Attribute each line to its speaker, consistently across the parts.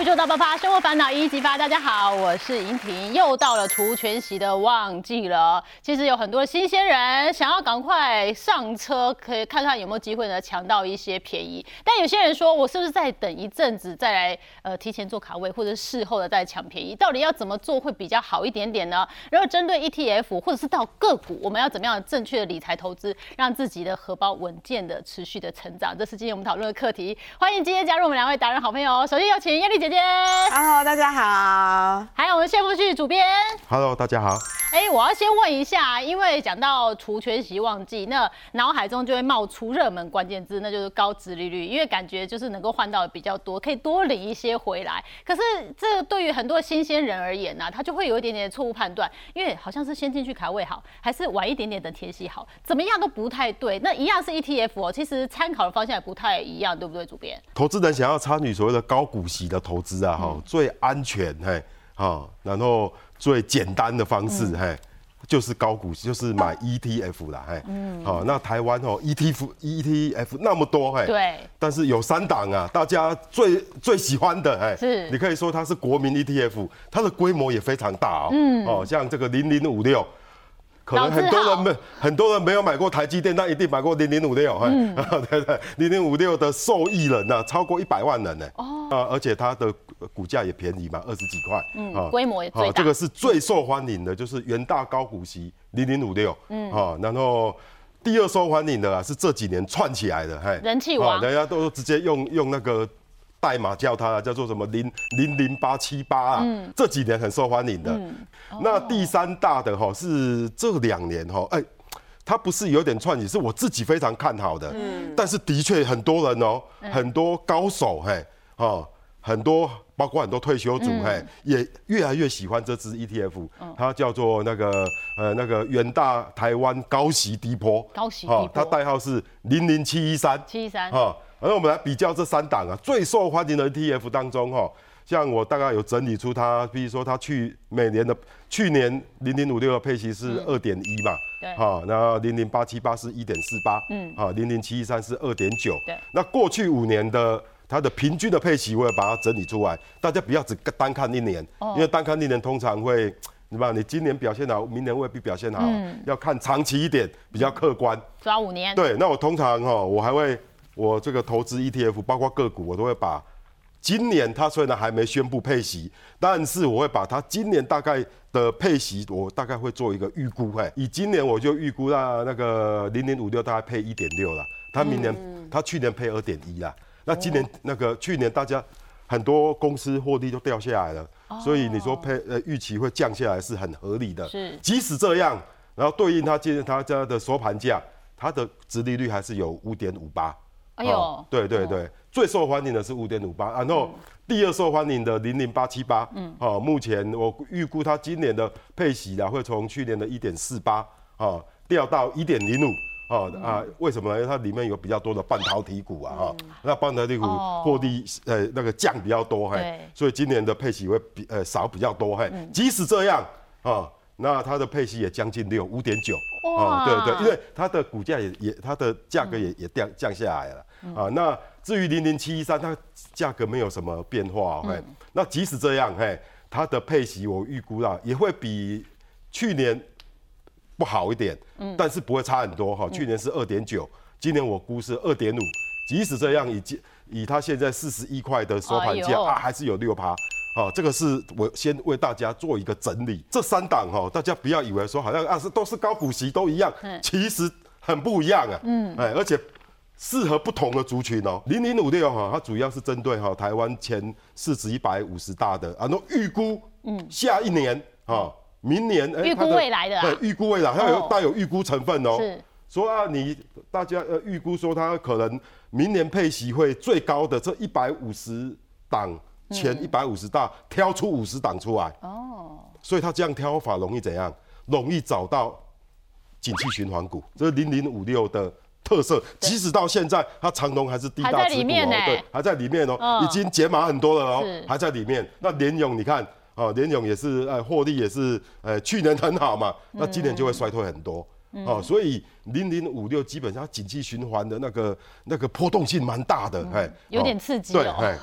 Speaker 1: 宇宙大爆发，生活烦恼一一激发。大家好，我是莹婷，又到了除全席的旺季了。其实有很多新鲜人想要赶快上车，可以看看有没有机会呢抢到一些便宜。但有些人说，我是不是再等一阵子再来呃提前做卡位，或者事后的再抢便宜？到底要怎么做会比较好一点点呢？然后针对 ETF 或者是到个股，我们要怎么样正确的理财投资，让自己的荷包稳健的持续的成长？这是今天我们讨论的课题。欢迎今天加入我们两位达人好朋友，首先有请叶丽姐姐。
Speaker 2: Hello，大家好。
Speaker 1: 还有我们谢富旭主编。
Speaker 3: Hello，大家好。
Speaker 1: 哎，我要先问一下，因为讲到除权息旺季，那脑海中就会冒出热门关键字，那就是高值利率，因为感觉就是能够换到的比较多，可以多领一些回来。可是这个对于很多新鲜人而言呢、他就会有一点点错误判断，因为好像是先进去卡位好，还是晚一点点等填息好，怎么样都不太对。那一样是 ETF 哦，其实参考的方向也不太一样，对不对，主编？
Speaker 3: 投资人想要参与所谓的高股息的投资啊，哈、最安全嘿，哈、然后最简单的方式嘿。就是高股息，就是买 ETF 啦，嘿，嗯，好、那台湾哦，ETF ETF 那么多，嘿，
Speaker 1: 对，
Speaker 3: 但是有三档啊，大家最最喜欢的，哎，
Speaker 1: 是。
Speaker 3: 你可以说它是国民 ETF，它的规模也非常大哦，嗯，哦，像这个零零五六。可能很多人没很多人没有买过台积电，但一定买过零零五六，嗯，对对，零零五六的受益人呢、超过一百万人呢，哦，啊，而且它的股价也便宜嘛，二十几块，
Speaker 1: 嗯，规模也最大，
Speaker 3: 这个是最受欢迎的，就是元大高股息零零五六，嗯，啊，然后第二受欢迎的啊是这几年串起来的，嘿，
Speaker 1: 人气王，
Speaker 3: 人家都直接用用那个。代码叫它叫做什么零零零八七八啊，嗯、这几年很受欢迎的。嗯。哦、那第三大的哈是这两年哈，哎，它不是有点串起，是我自己非常看好的。嗯，但是的确很多人哦，很多高手嘿，哦，很多包括很多退休族嘿，也越来越喜欢这支 ETF，它叫做那个呃那个元大台湾高息低波，
Speaker 1: 高息低波，
Speaker 3: 它代号是零零七一三，
Speaker 1: 七一三，
Speaker 3: 哈。而我们来比较这三档啊，最受欢迎的 ETF 当中，哈，像我大概有整理出它，比如说它去每年的去年零零五六的配息是二点一嘛，
Speaker 1: 对，
Speaker 3: 好，那零零八七八是一点四八，嗯，好，零零七一三是二点九，
Speaker 1: 对，
Speaker 3: 那过去五年的它的平均的配息，我也把它整理出来，大家不要只单看一年，因为单看一年通常会，你吧？你今年表现好，明年未必表现好，要看长期一点，比较客观，
Speaker 1: 抓五年，
Speaker 3: 对，那我通常哈，我还会。我这个投资 ETF，包括个股，我都会把今年它虽然还没宣布配息，但是我会把它今年大概的配息，我大概会做一个预估。哎，以今年我就预估到那个零零五六大概配一点六了，它明年它去年配二点一啦，那今年那个去年大家很多公司获利都掉下来了，所以你说配呃预期会降下来是很合理的。
Speaker 1: 是，
Speaker 3: 即使这样，然后对应它今天它家的收盘价，它的殖利率还是有五点五八。
Speaker 1: 哎呦，
Speaker 3: 哦、对对对，哦、最受欢迎的是五点五八，然后第二受欢迎的零零八七八，嗯，哦，目前我预估它今年的配息啊，会从去年的一点四八，啊，掉到一点零五，哦啊，为什么呢？因为它里面有比较多的半导体股啊，哈、嗯，那半导体股获利呃那个降比较多，嘿，所以今年的配息会比呃少比较多，嘿，嗯、即使这样啊。那它的配息也将近六五点九啊，对对，因为它的股价也也它的价格也、嗯、也降降下来了、嗯、啊。那至于零零七一三，它价格没有什么变化，嘿、嗯，那即使这样，嘿，它的配息我预估啦也会比去年不好一点，嗯，但是不会差很多哈。去年是二点九，今年我估是二点五，即使这样，以以它现在四十一块的收盘价、哎、啊，还是有六趴。好、哦，这个是我先为大家做一个整理。这三档哈、哦，大家不要以为说好像啊是都是高股息都一样，其实很不一样啊。嗯，哎，而且适合不同的族群哦。零零五六哈，它主要是针对哈台湾前市值一百五十大的，啊，那预估嗯下一年啊，明年
Speaker 1: 预、欸、估未来的、啊，
Speaker 3: 对，预估未来，它有带有预估成分哦。
Speaker 1: 是
Speaker 3: 说啊，你大家呃预估说它可能明年配息会最高的这一百五十档。前一百五十大挑出五十档出来哦，所以他这样挑法容易怎样？容易找到景气循环股，这是零零五六的特色。即使到现在，它长隆还是低大持股哦，对，还在里面哦，嗯、已经解码很多了哦，还在里面。那联勇你看啊，联勇也是呃获利也是呃去年很好嘛，那今年就会衰退很多。哦，所以零零五六基本上景气循环的那个那个波动性蛮大的，哎，
Speaker 1: 有点刺激
Speaker 3: 对，
Speaker 1: 哦。
Speaker 3: 哎，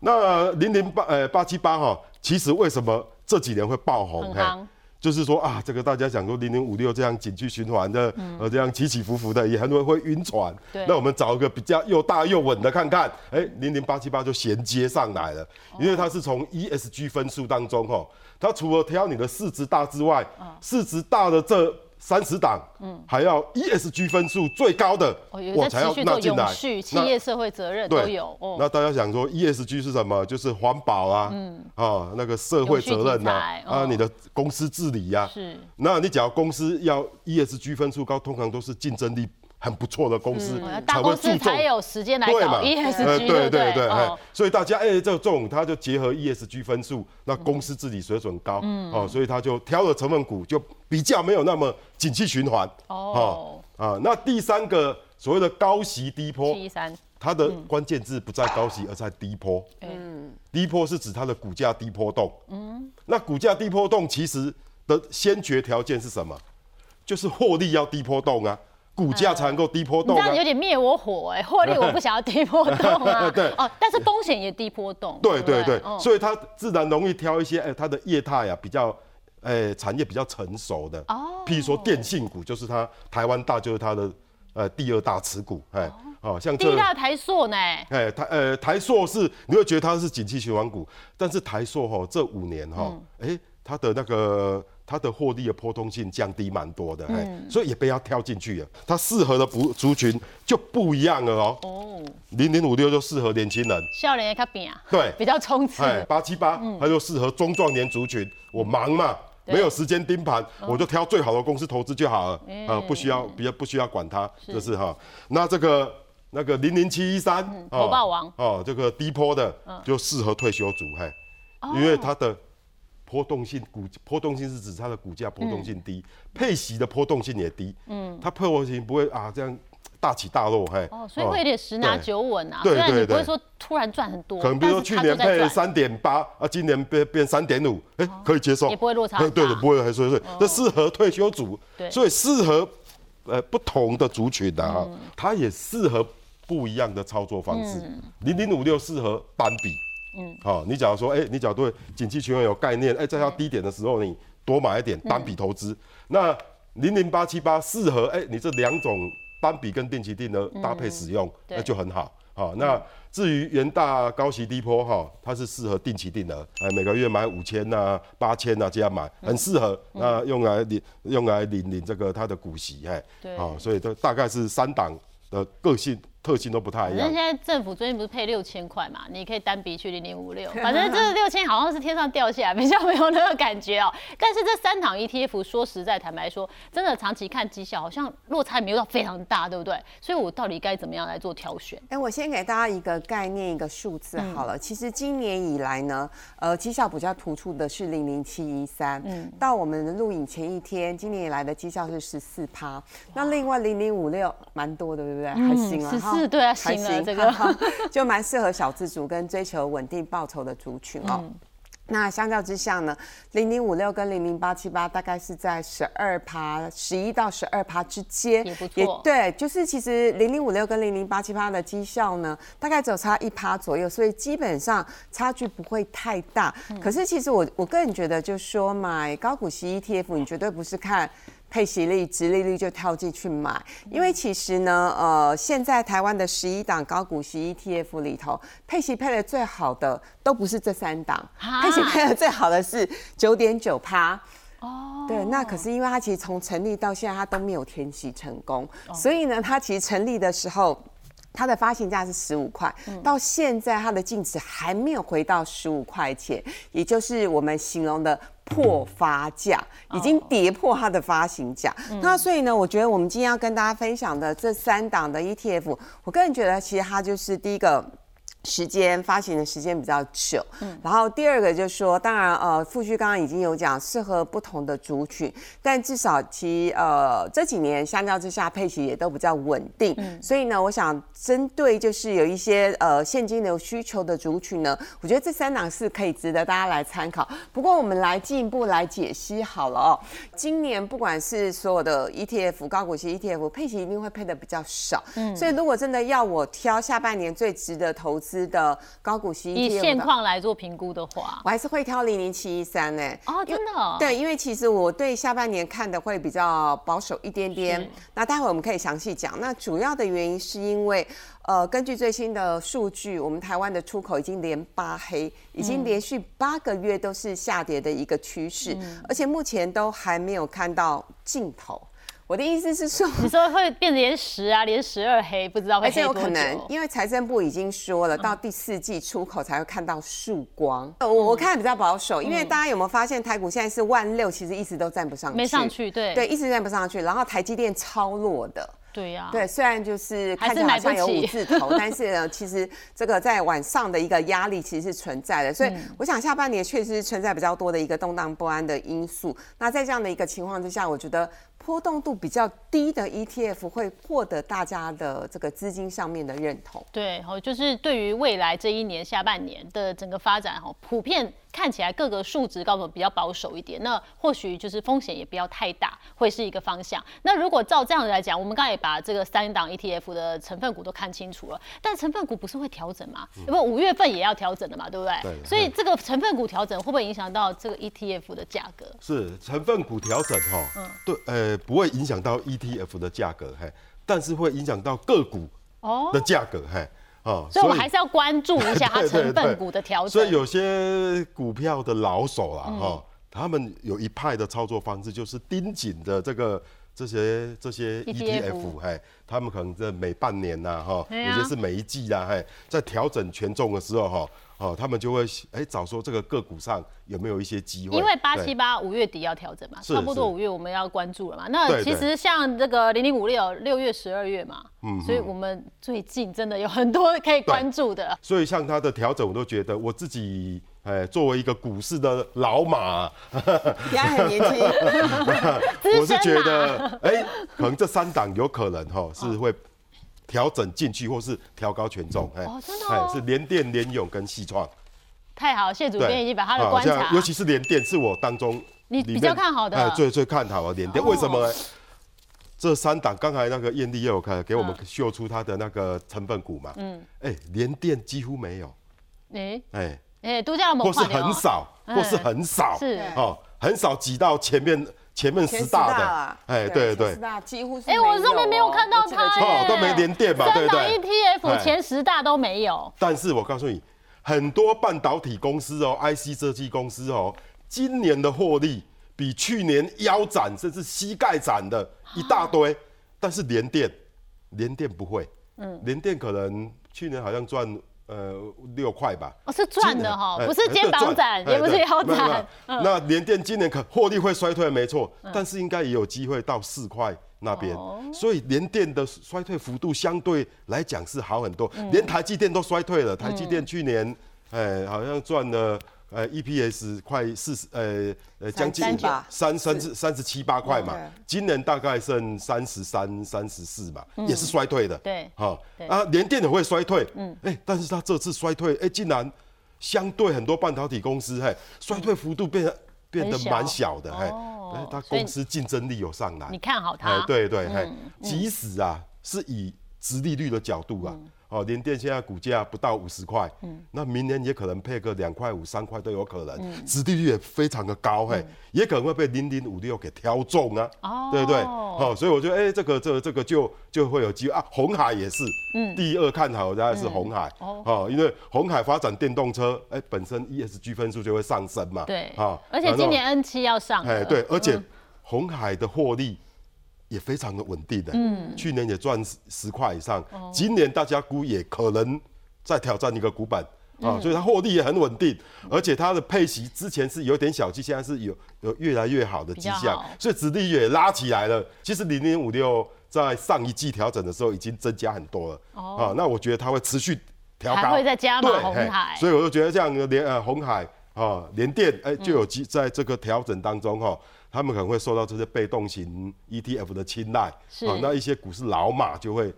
Speaker 3: 那零零八呃八七八哈，其实为什么这几年会爆红？嘿
Speaker 1: 很夯
Speaker 3: 就是说啊，这个大家想说零零五六这样景气循环的，呃，这样起起伏伏的，也很多人会晕船。
Speaker 1: 嗯对
Speaker 3: 那我们找一个比较又大又稳的看看，哎，零零八七八就衔接上来了，
Speaker 1: 哦
Speaker 3: 因为它是从 ESG 分数当中哈，它除了挑你的市值大之外，
Speaker 1: 嗯
Speaker 3: 市值大的这三十档，嗯，还要 ESG 分数最高的，
Speaker 1: 哦，
Speaker 3: 我才要纳进来。
Speaker 1: 企业社会责任都
Speaker 3: 对
Speaker 1: 有哦。
Speaker 3: 那大家想说 ESG 是什么？就是环保啊，嗯，啊，那个社会责任呐、啊，
Speaker 1: 哦。
Speaker 3: 你的公司治理呀、
Speaker 1: 是。
Speaker 3: 那你只要公司要 ESG 分数高，通常都是竞争力很不错的公司才会
Speaker 1: 公司
Speaker 3: 注重
Speaker 1: 才。有时间来搞？ESG，
Speaker 3: 呃
Speaker 1: 对
Speaker 3: 对对所以大家哎，这这种它就结合 ESG 分数，那公司自己水准高，
Speaker 1: 嗯
Speaker 3: 哦，所以他就挑了成分股，就比较没有那么景气循环。
Speaker 1: 哦，
Speaker 3: 啊，那第三个所谓的高息低波，它的关键字不在高息，而在低波。
Speaker 1: 嗯，
Speaker 3: 低波是指它的股价低波动。嗯，那股价低波动其实的先决条件是什么？就是获利要低波动啊，股价才能够低波动
Speaker 1: 这样。有点灭我火哎，获利我不想要低波动啊。
Speaker 3: 对。
Speaker 1: 哦，但是风险也低波动。不
Speaker 3: 对对对，
Speaker 1: 嗯
Speaker 3: 所以它自然容易挑一些哎，它的业态啊比较。哎，产业比较成熟的，
Speaker 1: 哦。
Speaker 3: 譬如说电信股，就是它台湾大，就是它的呃第二大持股，哎，哦，像
Speaker 1: 第一大台塑呢，
Speaker 3: 哎，台呃台塑是你会觉得它是景气循环股，但是台塑哈这五年哈，哎、它的那个它的获利的波动性降低蛮多的，哎、所以也不要跳进去了。它适合的族族群就不一样了哦。
Speaker 1: 哦，
Speaker 3: 零零五六就适合年轻人，
Speaker 1: 笑脸也较扁，
Speaker 3: 对，
Speaker 1: 比较冲刺。
Speaker 3: 哎，八七八它就适合中壮年族群。我忙嘛，
Speaker 1: 对。
Speaker 3: 没有时间盯盘，我就挑最好的公司投资就好了，
Speaker 1: 嗯
Speaker 3: 啊，不需要不要不需要管它，就是哈。那这个那个零零七一三，
Speaker 1: 火爆王。
Speaker 3: 哦，这个低坡的就适合退休族，嘿，因为它的波动性股波动性是指它的股价波动性低，配息的波动性也低，嗯，它波动性不会啊这样大起大落，嘿，
Speaker 1: 哦，所以会有点十拿九稳啊。
Speaker 3: 对对对。
Speaker 1: 不会说突然赚很多，
Speaker 3: 可能比如说去年配三点八啊，今年变变三点五，哎，可以接受，
Speaker 1: 也不会落差
Speaker 3: 对对，不会还所以所以这适合退休族
Speaker 1: 对，
Speaker 3: 所以适合呃不同的族群的哈，
Speaker 1: 嗯。
Speaker 3: 它也适合不一样的操作方式。零零五六适合单笔，嗯，好，你假如说，哎，你假如对景气循环有概念，哎，在它低点的时候，你多买一点单笔投资。那零零八七八适合，哎，你这两种单笔跟定期定额搭配使用，
Speaker 1: 对
Speaker 3: 那就很好。好，那至于元大高息低坡哈，它是适合定期定额，哎，每个月买五千呐、八千呐这样买，很适合。那用来领用来领领这个它的股息，哎，
Speaker 1: 对
Speaker 3: 好，所以这大概是三档的个性特性都不太一样
Speaker 1: 反正现。在政府最近不是配六千块嘛，你可以单笔去零零五六，反正这六千好像是天上掉下来，比较没有那个感觉哦。但是这三档 ETF 说实在，坦白说，真的长期看绩效好像落差也没有到非常大，对不对？所以我到底该怎么样来做挑选？
Speaker 2: 哎，我先给大家一个概念，一个数字好了。其实今年以来呢，呃，绩效比较突出的是零零七一三，嗯，到我们的录影前一天，今年以来的绩效是十四趴。那另外零零五六蛮多的，对不对？还行了
Speaker 1: 14
Speaker 2: 哈
Speaker 1: 对啊
Speaker 2: 还
Speaker 1: 行了这个
Speaker 2: 就蛮适合小资族跟追求稳定报酬的族群哦。那相较之下呢，零零五六跟零零八七八大概是在十二趴、十一到十二趴之间，
Speaker 1: 也不错
Speaker 2: 对，就是其实零零五六跟零零八七八的绩效呢，大概只有差一趴左右，所以基本上差距不会太大。可是其实我我个人觉得，就是说买高股息 ETF，你绝对不是看。配息率、直利率就跳进去买，因为其实呢，呃，现在台湾的十一档高股息 ETF 里头，配息配的最好的都不是这三档，
Speaker 1: 啊
Speaker 2: 配息配的最好的是九点九趴。哦，对，那可是因为它其实从成立到现在，它都没有填息成功，所以呢，它其实成立的时候。它的发行价是十五块，到现在它的净值还没有回到十五块钱，也就是我们形容的破发价，已经跌破它的发行价。那所以呢，我觉得我们今天要跟大家分享的这三档的 ETF，我个人觉得其实它就是第一个。时间发行的时间比较久，嗯，然后第二个就是说，当然呃，富旭刚刚已经有讲适合不同的族群，但至少其呃这几年相较之下配息也都比较稳定，嗯，所以呢，我想针对就是有一些呃现金流需求的族群呢，我觉得这三档是可以值得大家来参考。不过我们来进一步来解析好了哦，今年不管是所有的 ETF 高股息 ETF 配息一定会配的比较少，嗯，所以如果真的要我挑下半年最值得投资。的高股息
Speaker 1: 以现况来做评估的话，
Speaker 2: 我还是会挑零零七一三呢。
Speaker 1: 哦，真的？
Speaker 2: 对，因为其实我对下半年看的会比较保守一点点。那待会我们可以详细讲。那主要的原因是因为，呃，根据最新的数据，我们台湾的出口已经连八黑，已经连续八个月都是下跌的一个趋势，而且目前都还没有看到尽头。我的意思是说，
Speaker 1: 你说会变连十啊，连十二黑，不知道会黑多久？
Speaker 2: 有可能，因为财政部已经说了，到第四季出口才会看到曙光。我我看比较保守，因为大家有没有发现，台股现在是万六，其实一直都站不上去，
Speaker 1: 没上去，对
Speaker 2: 对，一直站不上去。然后台积电超弱的。
Speaker 1: 对呀，
Speaker 2: 对，虽然就是看起来好像有五字头，但是呢，其实这个在晚上的一个压力其实是存在的，所以我想下半年确实是存在比较多的一个动荡不安的因素。那在这样的一个情况之下，我觉得波动度比较低的 ETF 会获得大家的这个资金上面的认同。
Speaker 1: 对，好，就是对于未来这一年下半年的整个发展，哈，普遍。看起来各个数值告诉我比较保守一点，那或许就是风险也不要太大，会是一个方向。那如果照这样子来讲，我们刚才也把这个三档 ETF 的成分股都看清楚了，但成分股不是会调整吗？因为五月份也要调整的嘛，对不对？
Speaker 3: 对。
Speaker 1: 所以这个成分股调整会不会影响到这个 ETF 的价格？
Speaker 3: 是成分股调整哈，嗯，对，呃，不会影响到 ETF 的价格，嘿，但是会影响到个股哦。的价格，嘿。
Speaker 1: 哦，所以我还是要关注一下它 成分股的调整。
Speaker 3: 所以有些股票的老手啦，哈，他们有一派的操作方式，就是盯紧的这个这些这些 ETF，嘿，他们可能在每半年呐，哈，有些是每一季啊，嘿，在调整权重的时候，哈。哦，他们就会哎找说这个个股上有没有一些机会？
Speaker 1: 因为八七八五月底要调整嘛，差不多五月我们要关注了嘛。那其实像这个零零五六六月十二月嘛，嗯，所以我们最近真的有很多可以关注的。
Speaker 3: 所以像它的调整，我都觉得我自己哎作为一个股市的老马，
Speaker 2: 也很年轻，
Speaker 3: 我是觉得哎，可能这三档有可能哈是会。调整进去，或是调高权重，
Speaker 1: 哎，真的，
Speaker 3: 是联电、联勇跟细创，
Speaker 1: 太好，谢主编已经把他的观察，
Speaker 3: 尤其是联电是我当中
Speaker 1: 你比较看好的，哎，
Speaker 3: 最最看好的。联电，为什么？这三档刚才那个艳丽也有看，给我们秀出它的那个成分股嘛，嗯，哎，联电几乎没有，
Speaker 1: 哎，哎，哎，都叫
Speaker 3: 或是很少，或是很少，
Speaker 1: 是。
Speaker 3: 哦，很少挤到前面。前面十大的，
Speaker 2: 哎，
Speaker 3: 对对，
Speaker 2: 十大几乎是，
Speaker 1: 哎，我上面没有看到它，
Speaker 3: 哦，都没连电吧，对对
Speaker 1: ，ETF 前十大都没有。
Speaker 3: 但是我告诉你，很多半导体公司哦，IC 设计公司哦，今年的获利比去年腰斩甚至膝盖斩的一大堆，但是连电，连电不会，嗯，连电可能去年好像赚。呃，六块吧。
Speaker 1: 哦，是赚的哈，不是肩膀斩，也不是腰斩。
Speaker 3: 那联电今年可获利会衰退，没错，但是应该也有机会到四块那边。所以联电的衰退幅度相对来讲是好很多，连台积电都衰退了。台积电去年，哎，好像赚了。呃，EPS 快四十，呃呃，将近三三十三十七八块嘛，今年大概剩三十三、三十四嘛，也是衰退的。
Speaker 1: 对，
Speaker 3: 哈啊，连电也会衰退，嗯，哎，但是它这次衰退，哎，竟然相对很多半导体公司，嘿，衰退幅度变得变得蛮小的，嘿，哎，它公司竞争力有上来，
Speaker 1: 你看好它？哎，
Speaker 3: 对对，嘿，即使啊，是以直利率的角度啊。哦，联电现在股价不到五十块，嗯，那明年也可能配个两块五、三块都有可能，嗯，殖利率也非常的高，嘿，也可能会被零零五六给挑中啊，哦，对不对？哦，所以我觉得，哎，这个、这、个这个就就会有机会啊。红海也是，嗯，第二看好大概是红海，哦，因为红海发展电动车，哎，本身 ESG 分数就会上升嘛，
Speaker 1: 对，啊，而且今年 N 七要上，哎，
Speaker 3: 对，而且红海的获利。也非常的稳定的，嗯，去年也赚十块以上，今年大家估也可能再挑战一个股板啊，所以它获利也很稳定，而且它的配息之前是有点小气，现在是有有越来越好的迹象，所以殖利率也拉起来了。其实零零五六在上一季调整的时候已经增加很多了，啊，那我觉得它会持续。调高，
Speaker 1: 还会再加码红海。
Speaker 3: 所以我就觉得这样连呃红海啊联电哎就有机在这个调整当中哈。他们可能会受到这些被动型 ETF 的青睐，
Speaker 1: 是
Speaker 3: 啊，那一些股市老马就会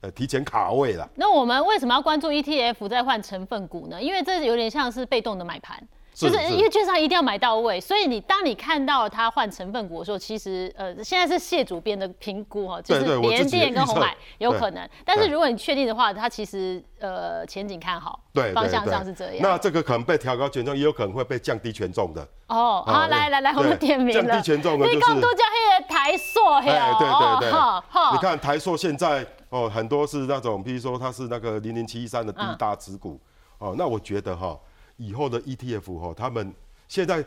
Speaker 3: 呃提前卡位了。
Speaker 1: 那我们为什么要关注 ETF 再换成分股呢？因为这有点像是被动的买盘。就是
Speaker 3: 是。
Speaker 1: 因为券商一定要买到位，所以你当你看到它换成分股的时候，其实呃现在是谢主编的评估哈，就是联电跟红海有可能，但是如果你确定的话，它其实呃前景看好，
Speaker 3: 对，
Speaker 1: 方向上是这样。
Speaker 3: 那这个可能被调高权重，也有可能会被降低权重的。
Speaker 1: 哦，好，
Speaker 3: 哦
Speaker 1: 来来来，我
Speaker 3: 对
Speaker 1: 们点名了。
Speaker 3: 降低权重的就是
Speaker 1: 都叫黑的台塑黑
Speaker 3: 哎，
Speaker 1: 哦，
Speaker 3: 对。对对，你看台塑现在哦，很多是那种，譬如说它是那个零零七一三的第一
Speaker 1: 嗯
Speaker 3: 大持股、哦，那我觉得哈、以后的 ETF 哈、他们现在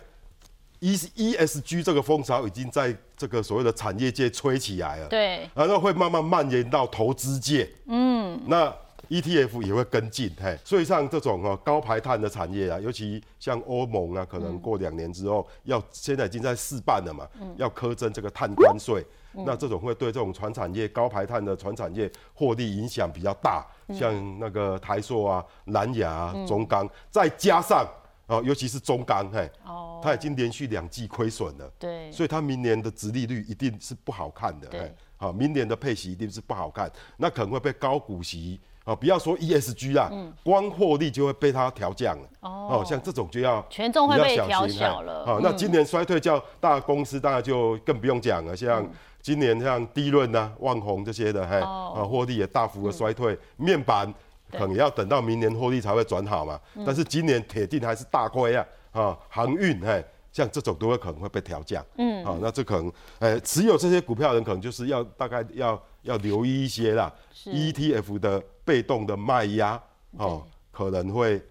Speaker 3: E ESG 这个风潮已经在这个所谓的产业界吹起来了，
Speaker 1: 对，
Speaker 3: 然后会慢慢蔓延到投资界，嗯，那 ETF 也会跟进，嘿，所以像这种哦高排碳的产业啊，尤其像欧盟啊，可能过两年之后要现在已经在试办了嘛，要苛征这个碳关税，那这种会对这种船产业高排碳的船产业获利影响比较大，像那个台塑啊、南亚啊、中钢，再加上哦，尤其是中钢，嘿，
Speaker 1: 哦，
Speaker 3: 它已经连续两季亏损了。
Speaker 1: 对，
Speaker 3: 所以它明年的殖利率一定是不好看的，
Speaker 1: 对。
Speaker 3: 哎，好，明年的配息一定是不好看，那可能会被高股息啊，不要说 ESG 啦，光获利就会被它调降了，
Speaker 1: 嗯哦。
Speaker 3: 哦，像这种就要
Speaker 1: 权重会被调
Speaker 3: 小
Speaker 1: 了。
Speaker 3: 哎好，那今年衰退较大的公司当然就更不用讲了，像今年像低润呐、万宏这些的，嘿，
Speaker 1: 哦。
Speaker 3: 啊，获利也大幅的衰退，面板可能要等到明年获利才会转好嘛，但是今年铁定还是大亏啊，啊，航运，嘿。像这种都会可能会被调降，嗯，好、那这可能，呃，持有这些股票的人可能就是要大概要要留意一些啦，ETF 的被动的卖压，哦，可能会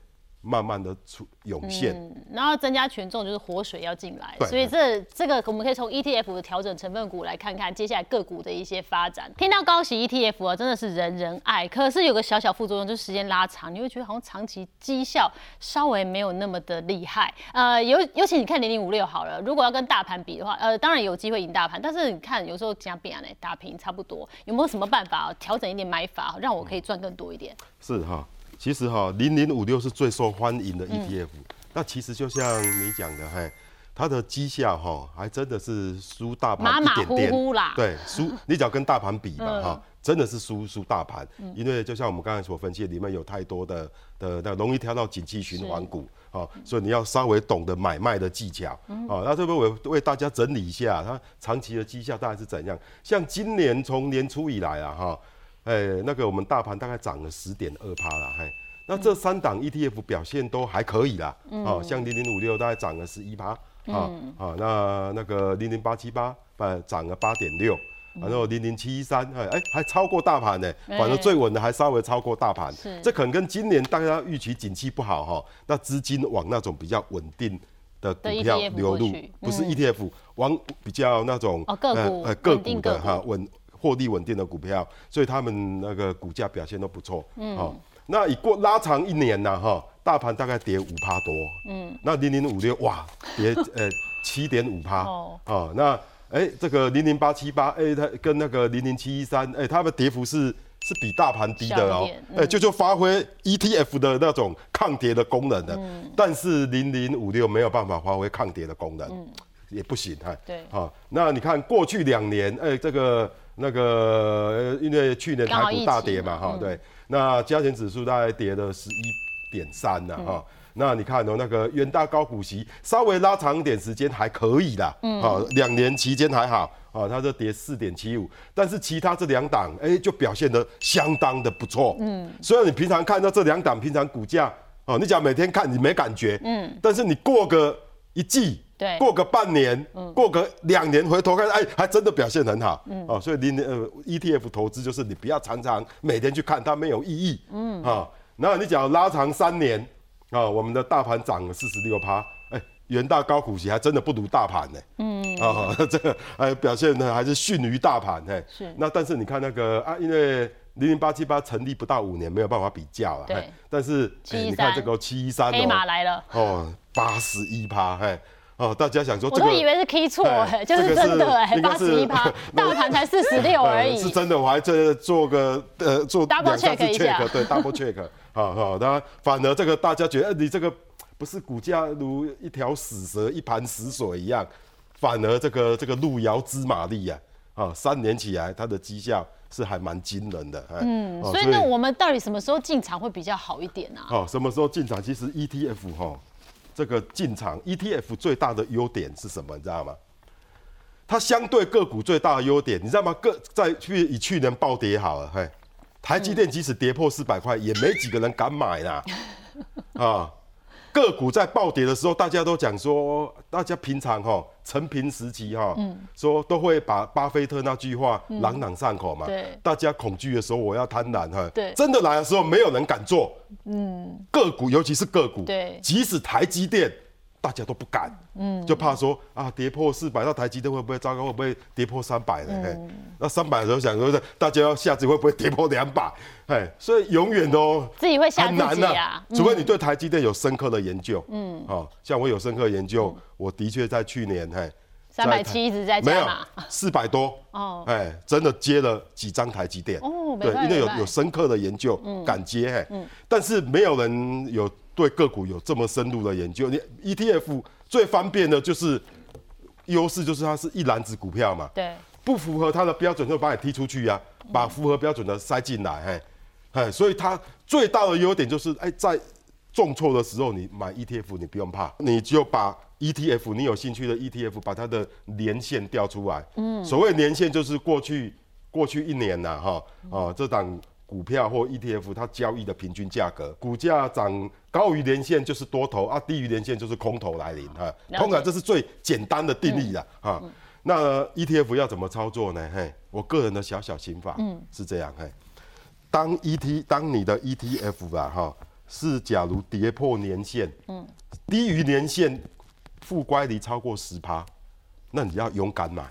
Speaker 3: 慢慢的出涌现，
Speaker 1: 嗯，然后增加权重就是活水要进来，所以这这个我们可以从 ETF 的调整成分股来看看接下来个股的一些发展。听到高息 ETF 啊，真的是人人爱，可是有个小小副作用，就是时间拉长，你会觉得好像长期绩效稍微没有那么的厉害。呃，尤尤其你看零零五六好了，如果要跟大盘比的话，呃，当然有机会赢大盘，但是你看有时候加变呢，打平差不多，有没有什么办法调整一点买法，让我可以赚更多一点？
Speaker 3: 是哈，其实哈，零零五六是最受欢迎的 ETF，、那其实就像你讲的，嘿，它的绩效哈，还真的是输大盘一点点，
Speaker 1: 虎啦，
Speaker 3: 对，输 你只要跟大盘比嘛
Speaker 1: 嗯。
Speaker 3: 哈，真的是输输大盘，因为就像我们刚才所分析，里面有太多的的那容易挑到景气循环股。啊，所以你要稍微懂得买卖的技巧，啊，那这边我为大家整理一下，它长期的绩效大概是怎样？像今年从年初以来啊，哈，哎，那个我们大盘大概涨了十点二趴啦，嘿，那这三档 ETF 表现都还可以啦，啊，像零零五六大概涨了十一趴，啊啊，那那个零零八七八呃涨了八点六。然后零零七一三，哎哎，还超过大盘呢，反正最稳的还稍微超过大盘。
Speaker 1: 是，
Speaker 3: 这可能跟今年大家预期景气不好哈，那资金往那种比较稳定的股票流入，不是
Speaker 1: 嗯。
Speaker 3: ETF，往比较那种
Speaker 1: 哦个股
Speaker 3: 呃个股
Speaker 1: 个股。
Speaker 3: 的哈稳获利稳定的股票，所以他们那个股价表现都不错。嗯，好，那以过拉长一年呢哈，大盘大概跌五趴多。嗯，那零零五六哇跌呃七点五趴。
Speaker 1: 哦
Speaker 3: 哦，那哎这个零零八七八哎它跟那个零零七一三哎它的跌幅是。是比大盘低的哦哎、就就发挥 ETF 的那种抗跌的功能的，但是零零五六没有办法发挥抗跌的功能，嗯也不行哈。
Speaker 1: 对
Speaker 3: 好、那你看过去两年，哎、这个那个，呃因为去年台股大跌嘛，哈、对，那加权指数大概跌了十一点三呢，哈。那你看哦，那个元大高股息稍微拉长一点时间还可以啦，嗯，好，两年期间还好，啊，它这跌四点七五，但是其他这两档，哎，就表现得相当的不错，嗯，虽然你平常看到这两档，平常股价，哦，你讲每天看你没感觉，嗯，但是你过个一季，
Speaker 1: 对。
Speaker 3: 过个半年，过个两年回头看，哎，还真的表现很好，哦，所以你呃 ETF 投资就是你不要常常每天去看，它没有意义，嗯，啊，然后你讲拉长三年，啊，我们的大盘涨了四十六趴，哎，元大高股息还真的不如大盘呢，嗯，啊，这个哎表现呢还是逊于大盘，哎，
Speaker 1: 是。
Speaker 3: 那但是你看那个啊，因为零零八七八成立不到五年，没有办法比较了，
Speaker 1: 对。
Speaker 3: 哎但是哎
Speaker 1: 713
Speaker 3: 你看这个七一三
Speaker 1: 黑马来了，
Speaker 3: 哦，八十一趴，嘿，哦，大家想说
Speaker 1: 我
Speaker 3: 这个
Speaker 1: 都以为是 key 错
Speaker 3: 哎
Speaker 1: 哎，就是真的哎，八十一趴，大盘才四十六 而
Speaker 3: 呃
Speaker 1: 已。
Speaker 3: 是真的，我还这做个呃做
Speaker 1: Double check 一下。
Speaker 3: check，对 double check 好好，当然反而这个大家觉得呃你这个不是股价如一条死蛇一盘死水一样，反而这个这个路遥知马力呀啊，三年起来它的绩效是还蛮惊人的，嗯
Speaker 1: 所以呢，我们到底什么时候进场会比较好一点呢？
Speaker 3: 哦，什么时候进场？其实 ETF 哈、这个进场 ETF 最大的优点是什么？你知道吗？它相对个股最大的优点，你知道吗？个在去以去年暴跌好了，嘿，台积电即使跌破四百块，也没几个人敢买啦。啊，个股在暴跌的时候，大家都讲说，大家平常哈成平时期哈，说都会把巴菲特那句话朗朗上口嘛。
Speaker 1: 对
Speaker 3: 大家恐惧的时候，我要贪婪哈。
Speaker 1: 对
Speaker 3: 真的来的时候，没有人敢做。嗯，个股尤其是个股，
Speaker 1: 对
Speaker 3: 即使台积电。大家都不敢，嗯，就怕说啊，跌破四百，那台积电会不会糟糕？会不会跌破三百呢？嘿，那三百的时候想说，大家要下次会不会跌破两百？哎，所以永远都
Speaker 1: 自己会吓
Speaker 3: 很难呐
Speaker 1: 自己啊。
Speaker 3: 除非你对台积电有深刻的研究，嗯，哦，像我有深刻的研究，我的确在去年，嘿，
Speaker 1: 三百七一直在
Speaker 3: 没有，四百多，
Speaker 1: 哦。
Speaker 3: 哎，真的接了几张台积电，
Speaker 1: 哦没办没办
Speaker 3: 因为有有深刻的研究，敢接，嘿，但是没有人有对个股有这么深入的研究。你 ETF 最方便的就是优势，就是它是一篮子股票嘛，
Speaker 1: 对，
Speaker 3: 不符合它的标准就把你踢出去啊，把符合标准的塞进来，嘿，哎，所以它最大的优点就是，哎，在重挫的时候你买 ETF 你不用怕，你就把 ETF 你有兴趣的 ETF 把它的年限调出来，嗯，所谓年限就是过去过去一年呐，哈，哦，这档股票或 ETF 它交易的平均价格，股价涨高于连线就是多头啊，低于连线就是空头来临哈。通常这是最简单的定义了啊。那 ETF 要怎么操作呢？嘿，我个人的小小心法嗯是这样嘿，当 ET 当你的 ETF 吧哈是假如跌破年线，嗯，低于年线负乖离超过十趴，那你要勇敢买，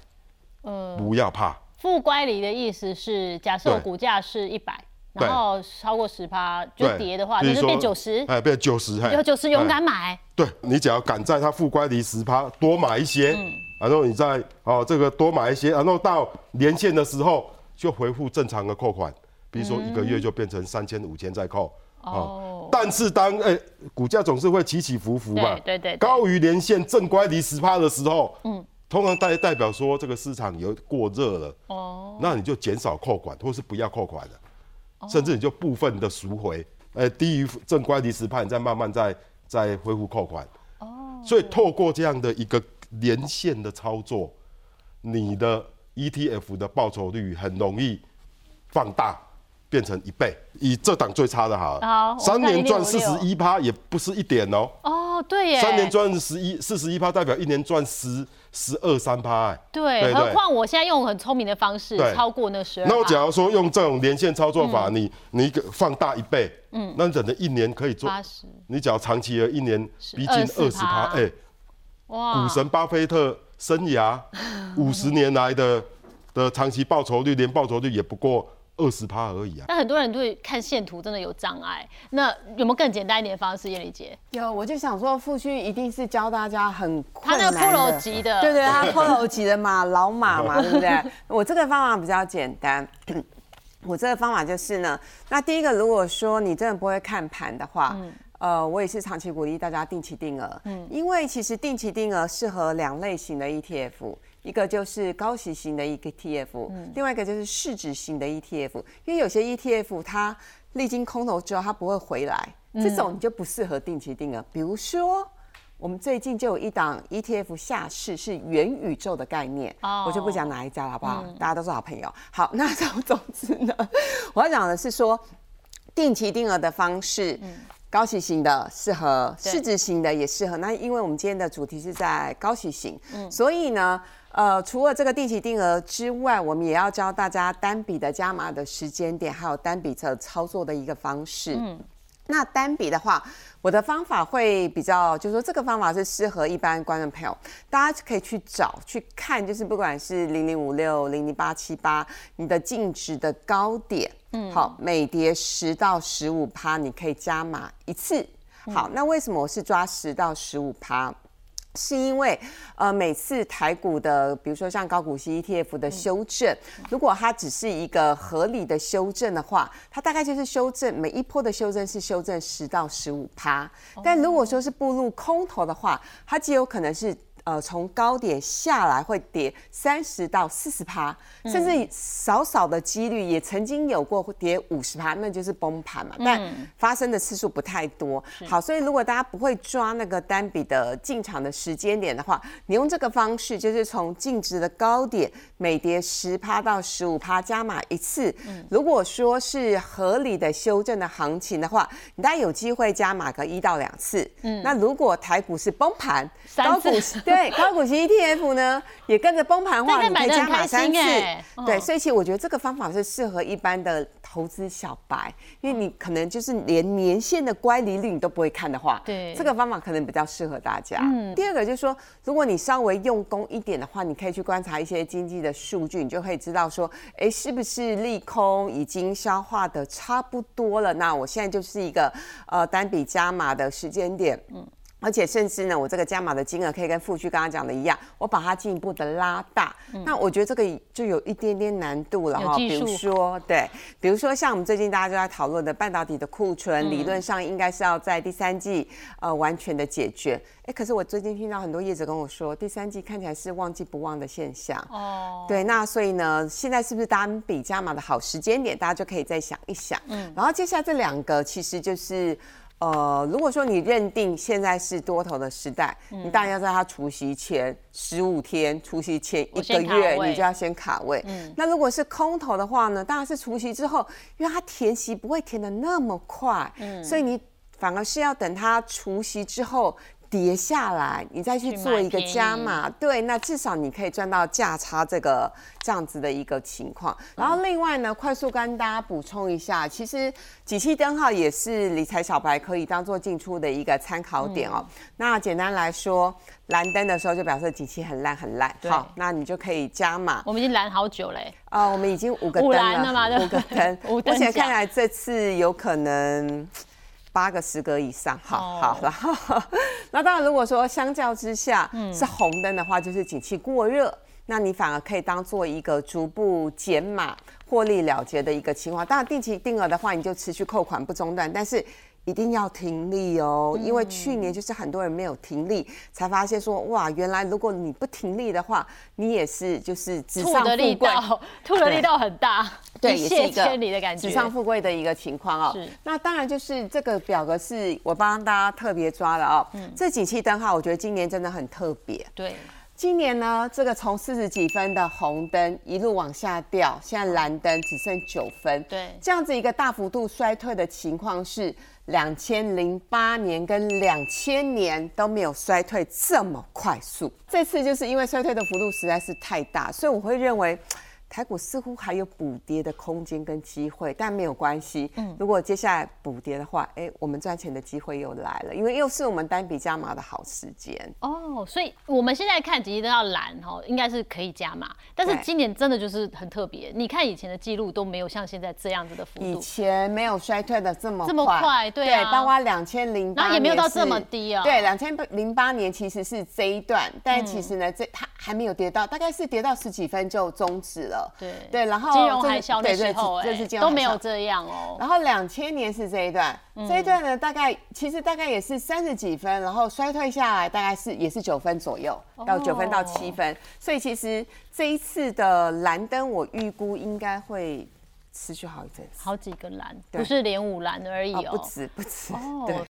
Speaker 1: 呃，
Speaker 3: 不要怕。
Speaker 1: 负乖离的意思是，假设股价是一百，
Speaker 3: 对
Speaker 1: 然后超过十趴就跌的话，
Speaker 3: 比如说
Speaker 1: 那就变九十，
Speaker 3: 哎，变九十，嘿。
Speaker 1: 有九十勇
Speaker 3: 哎。
Speaker 1: 敢买，
Speaker 3: 对你只要敢在它负乖离十趴多买一些，然后你再哦这个多买一些，然后到年限的时候就回复正常的扣款，比如说一个月就变成三千五千再扣。哦，但是当哎、股价总是会起起伏伏嘛，
Speaker 1: 对对对对。
Speaker 3: 高于年限正乖离十趴的时候，嗯，通常代代表说这个市场有过热了，哦，那你就减少扣款，或是不要扣款了。甚至你就部分的赎回，呃，低于正乖离十趴，你再慢慢再再恢复扣款。哦，所以透过这样的一个连线的操作，你的 ETF 的报酬率很容易放大。变成一倍，以这档最差的好了，
Speaker 1: 好
Speaker 3: 三年赚
Speaker 1: 看
Speaker 3: 四十
Speaker 1: 1656
Speaker 3: 一趴也不是一点哦，
Speaker 1: 哦，对耶，
Speaker 3: 三年赚十一四十一趴，代表一年赚十十二三趴哎。
Speaker 1: 对，何况我现在用很聪明的方式，超过那十二。
Speaker 3: 那我假如说用这种连线操作
Speaker 1: 嗯。
Speaker 3: 法，你你放大一倍，嗯，那你整的一年可以做
Speaker 1: 八十，
Speaker 3: 你只要长期的一年逼近二十趴
Speaker 1: ，24%
Speaker 3: 哎，
Speaker 1: 哇。
Speaker 3: 股神巴菲特生涯五十年来的的长期报酬率，年报酬率也不过二十趴而已啊。
Speaker 1: 那很多人对看线图真的有障碍，那有没有更简单一点的方式？叶丽姐，
Speaker 2: 有，我就想说，傅旭一定是教大家很
Speaker 1: 他那个
Speaker 2: 困难的
Speaker 1: Polo 级的，
Speaker 2: 对对，他 Polo 级的嘛，老马嘛，对不对？我这个方法比较简单。我这个方法就是呢，那第一个，如果说你真的不会看盘的话，呃，我也是长期鼓励大家定期定额，嗯，因为其实定期定额适合两类型的 ETF，一个就是高息型的一个 ETF，、另外一个就是市值型的 ETF，因为有些 ETF 它历经空头之后它不会回来，这种你就不适合定期定额，比如说。我们最近就有一档 ETF 下市是元宇宙的概念，
Speaker 1: 哦
Speaker 2: 我就不讲哪一家了，好不好？大家都是好朋友。好，那总总之呢，我要讲的是说，定期定额的方式，高息型的适合，市值型的也适合。那因为我们今天的主题是在高息型，所以呢。呃，除了这个定期定额之外，我们也要教大家单笔的加码的时间点，还有单笔的操作的一个方式。嗯，那单笔的话，我的方法会比较，就是说这个方法是适合一般观众朋友，大家可以去找去看，就是不管是零零五六、零零八七八，你的净值的高点，嗯，好，每跌十到十五趴，你可以加码一次。好，那为什么我是抓十到十五趴？是因为，呃，每次台股的，比如说像高股息 ETF 的修正，如果它只是一个合理的修正的话，它大概就是修正每一波的修正是修正十到十五趴。但如果说是步入空头的话，它极有可能是。呃，从高点下来会跌三十到四十趴，甚至少少的几率也曾经有过跌五十趴，那就是崩盘嘛。但发生的次数不太多。好，所以如果大家不会抓那个单笔的进场的时间点的话，你用这个方式，就是从净值的高点每跌十趴到十五趴加码一次。如果说是合理的修正的行情的话，你大概有机会加码个一到两次。嗯，那如果台股是崩盘，
Speaker 1: 高股
Speaker 2: 对。对 高股息 ETF 呢，也跟着崩盘话，你可以加码三次。对，所以其实我觉得这个方法是适合一般的投资小白，因为你可能就是连年限的乖离率你都不会看的话，
Speaker 1: 对，
Speaker 2: 这个方法可能比较适合大家。嗯，第二个就是说，如果你稍微用功一点的话，你可以去观察一些经济的数据，你就可以知道说，哎，是不是利空已经消化的差不多了？那我现在就是一个呃单笔加码的时间点。嗯。而且甚至呢，我这个加码的金额可以跟富旭刚刚讲的一样，我把它进一步的拉大。那我觉得这个就有一点点难度了哈。比如说，对，比如说像我们最近大家都在讨论的半导体的库存，理论上应该是要在第三季呃完全的解决。哎，可是我最近听到很多业者跟我说，第三季看起来是旺季不旺的现象。哦。对，那所以呢，现在是不是单笔加码的好时间点？大家就可以再想一想。嗯。然后接下来这两个其实就是。呃，如果说你认定现在是多头的时代，你当然要在它除夕前十五天、除夕前一个月，你就要先卡位。那如果是空头的话呢，当然是除夕之后，因为它填息不会填的那么快，所以你反而是要等它除夕之后。跌下来，你再去做一个加码，对，那至少你可以赚到价差这个这样子的一个情况。然后另外呢，快速跟大家补充一下，其实几期灯号也是理财小白可以当做进出的一个参考点哦。那简单来说，蓝灯的时候就表示景气很烂很烂，好，那你就可以加码。
Speaker 1: 我们已经蓝好久嘞，
Speaker 2: 啊，我们已经五个灯了，五个灯，而且看来这次有可能。八个十个以上，好好，然后那当然，如果说相较之下是红灯的话，就是景气过热，那你反而可以当做一个逐步减码获利了结的一个情况。当然，定期定额的话，你就持续扣款不中断，但是。一定要停利哦，因为去年就是很多人没有停利，才发现说哇，原来如果你不停利的话，你也是就是纸上富贵，
Speaker 1: 吐的力道很大，对，也是一个千里的感觉，
Speaker 2: 纸上富贵的一个情况哦。那当然就是这个表格是我帮大家特别抓的哦。嗯，这景气灯号，我觉得今年真的很特别。
Speaker 1: 对，
Speaker 2: 今年呢，这个从四十几分的红灯一路往下掉，现在蓝灯只剩九分。
Speaker 1: 对，
Speaker 2: 这样子一个大幅度衰退的情况是。两千零八年跟两千年都没有衰退这么快速，这次就是因为衰退的幅度实在是太大，所以我会认为。台股似乎还有补跌的空间跟机会，但没有关系。嗯，如果接下来补跌的话，哎，我们赚钱的机会又来了，因为又是我们单笔加码的好时间。
Speaker 1: 哦，所以我们现在看几季都要蓝哈，应该是可以加码。但是今年真的就是很特别，你看以前的记录都没有像现在这样子的幅度。
Speaker 2: 以前没有衰退的这么
Speaker 1: 这么快，对啊。
Speaker 2: 包括两千零八年
Speaker 1: 也没有到这么低啊。
Speaker 2: 对，两千零八年其实是这一段，但其实呢，这它还没有跌到，大概是跌到十几分就终止了。
Speaker 1: 对
Speaker 2: 对，然后
Speaker 1: 金融海啸的时候，
Speaker 2: 这是
Speaker 1: 都没有这样哦。
Speaker 2: 然后两千年是这一段，这一段呢，大概其实大概也是三十几分，然后衰退下来大概是也是九分左右，到九分到七分。所以其实这一次的蓝灯，我预估应该会持续好一阵子，
Speaker 1: 好几个蓝，不是连五蓝而已哦，
Speaker 2: 不止不止，对。